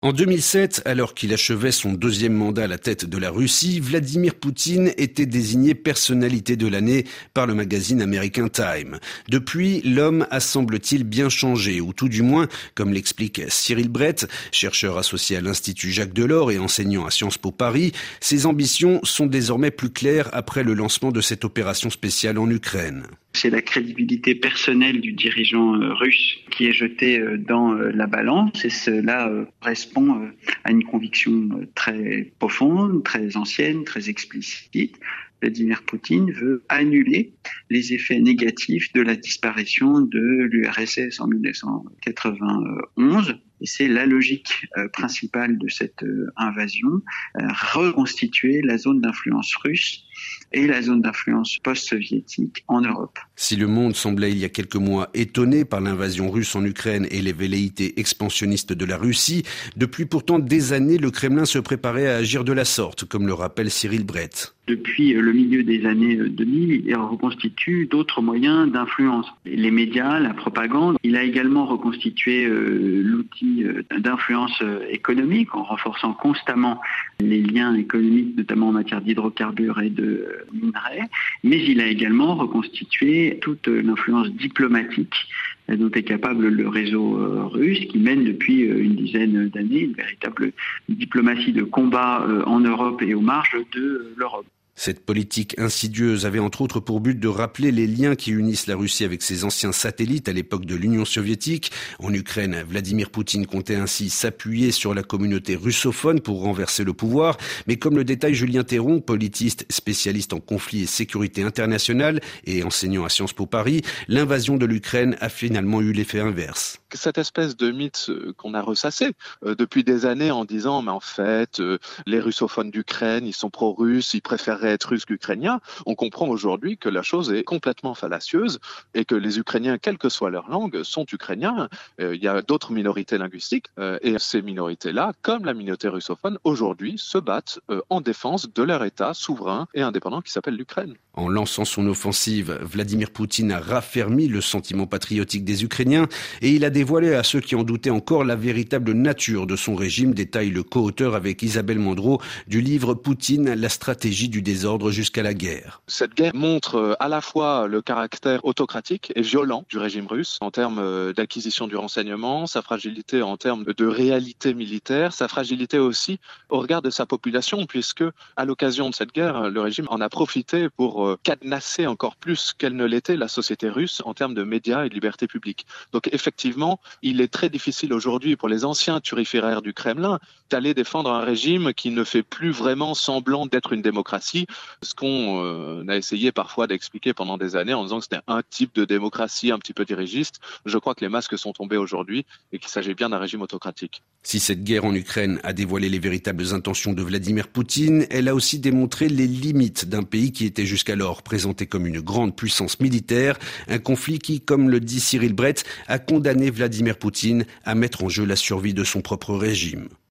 En 2007, alors qu'il achevait son deuxième mandat à la tête de la Russie, Vladimir Poutine était désigné personnalité de l'année par le magazine américain Time. Depuis, l'homme a semble-t-il bien changé, ou tout du moins, comme l'explique Cyril Brett, chercheur associé à l'Institut Jacques Delors et enseignant à Sciences Po Paris, ses ambitions sont désormais plus claires après le lancement de cette opération spéciale en Ukraine. C'est la crédibilité personnelle du dirigeant euh, russe qui est jetée euh, dans euh, la balance et cela correspond à une conviction très profonde, très ancienne, très explicite. Vladimir Poutine veut annuler les effets négatifs de la disparition de l'URSS en 1991. Et c'est la logique principale de cette invasion, reconstituer la zone d'influence russe et la zone d'influence post-soviétique en Europe. Si le monde semblait il y a quelques mois étonné par l'invasion russe en Ukraine et les velléités expansionnistes de la Russie, depuis pourtant des années, le Kremlin se préparait à agir de la sorte, comme le rappelle Cyril Brett. Depuis le milieu des années 2000, il reconstitue d'autres moyens d'influence. Les médias, la propagande. Il a également reconstitué euh, l'outil euh, d'influence euh, économique en renforçant constamment les liens économiques, notamment en matière d'hydrocarbures et de minerais. Mais il a également reconstitué toute l'influence diplomatique dont est capable le réseau russe qui mène depuis une dizaine d'années une véritable diplomatie de combat en Europe et aux marges de l'Europe. Cette politique insidieuse avait entre autres pour but de rappeler les liens qui unissent la Russie avec ses anciens satellites à l'époque de l'Union soviétique. En Ukraine, Vladimir Poutine comptait ainsi s'appuyer sur la communauté russophone pour renverser le pouvoir. Mais comme le détaille Julien Théron, politiste spécialiste en conflit et sécurité internationale et enseignant à Sciences Po Paris, l'invasion de l'Ukraine a finalement eu l'effet inverse. Cette espèce de mythe euh, qu'on a ressassé euh, depuis des années en disant mais en fait euh, les russophones d'Ukraine ils sont pro-russes, ils préfèrent être russe qu'ukrainien, on comprend aujourd'hui que la chose est complètement fallacieuse et que les Ukrainiens, quelle que soit leur langue, sont ukrainiens. Il y a d'autres minorités linguistiques et ces minorités-là, comme la minorité russophone, aujourd'hui se battent en défense de leur État souverain et indépendant qui s'appelle l'Ukraine. En lançant son offensive, Vladimir Poutine a raffermi le sentiment patriotique des Ukrainiens et il a dévoilé à ceux qui en doutaient encore la véritable nature de son régime, détaille le co-auteur avec Isabelle Mandreau du livre Poutine, la stratégie du désordre jusqu'à la guerre. Cette guerre montre euh, à la fois le caractère autocratique et violent du régime russe en termes euh, d'acquisition du renseignement, sa fragilité en termes de réalité militaire, sa fragilité aussi au regard de sa population, puisque à l'occasion de cette guerre, le régime en a profité pour euh, cadenasser encore plus qu'elle ne l'était la société russe en termes de médias et de liberté publique. Donc effectivement, il est très difficile aujourd'hui pour les anciens turiféraires du Kremlin d'aller défendre un régime qui ne fait plus vraiment semblant d'être une démocratie ce qu'on euh, a essayé parfois d'expliquer pendant des années en disant que c'était un type de démocratie un petit peu dirigiste, je crois que les masques sont tombés aujourd'hui et qu'il s'agit bien d'un régime autocratique. Si cette guerre en Ukraine a dévoilé les véritables intentions de Vladimir Poutine, elle a aussi démontré les limites d'un pays qui était jusqu'alors présenté comme une grande puissance militaire, un conflit qui, comme le dit Cyril Brett, a condamné Vladimir Poutine à mettre en jeu la survie de son propre régime.